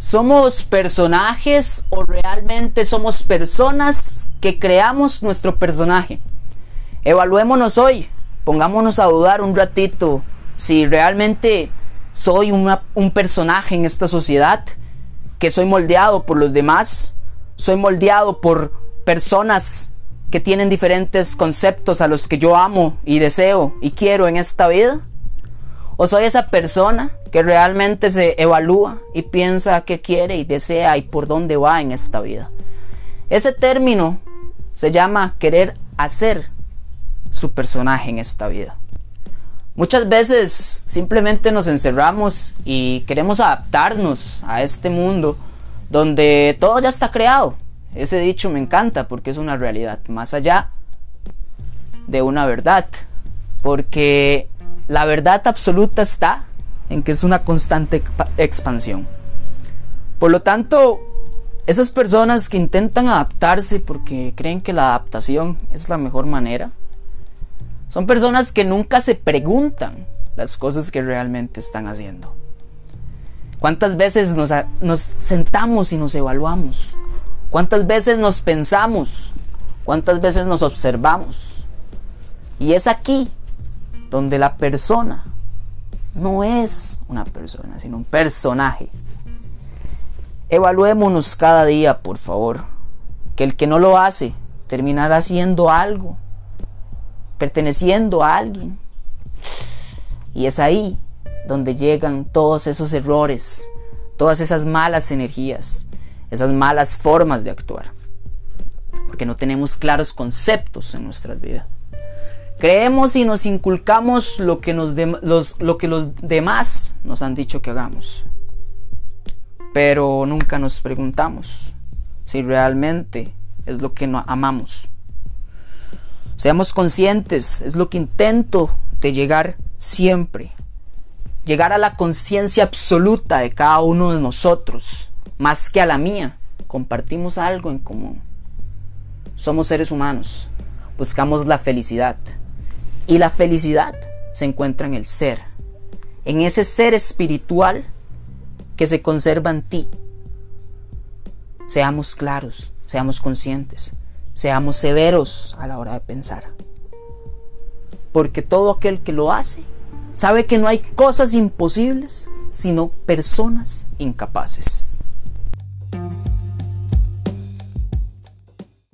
¿Somos personajes o realmente somos personas que creamos nuestro personaje? Evaluémonos hoy, pongámonos a dudar un ratito si realmente soy un personaje en esta sociedad, que soy moldeado por los demás, soy moldeado por personas que tienen diferentes conceptos a los que yo amo y deseo y quiero en esta vida. ¿O soy esa persona que realmente se evalúa y piensa qué quiere y desea y por dónde va en esta vida? Ese término se llama querer hacer su personaje en esta vida. Muchas veces simplemente nos encerramos y queremos adaptarnos a este mundo donde todo ya está creado. Ese dicho me encanta porque es una realidad, más allá de una verdad. Porque la verdad absoluta está en que es una constante expansión. Por lo tanto, esas personas que intentan adaptarse porque creen que la adaptación es la mejor manera, son personas que nunca se preguntan las cosas que realmente están haciendo. ¿Cuántas veces nos, nos, sentamos y nos evaluamos? ¿Cuántas veces nos pensamos? ¿Cuántas veces nos observamos? Y es aquí donde la persona no es una persona, sino un personaje. Evaluémonos cada día, por favor. Que el que no lo hace terminará haciendo algo, perteneciendo a alguien. Y es ahí donde llegan todos esos errores, todas esas malas energías, esas malas formas de actuar. Porque no tenemos claros conceptos en nuestras vidas. Creemos y nos inculcamos lo que, los, los demás nos han dicho que hagamos. Pero nunca nos preguntamos si realmente es lo que no amamos. Seamos conscientes, es lo que intento de llegar siempre. Llegar a la conciencia absoluta de cada uno de nosotros, más que a la mía. Compartimos algo en común. Somos seres humanos. Buscamos la felicidad. Y la felicidad se encuentra en el ser, en ese ser espiritual que se conserva en ti. Seamos claros, seamos conscientes, seamos severos a la hora de pensar. Porque todo aquel que lo hace sabe que no hay cosas imposibles, sino personas incapaces.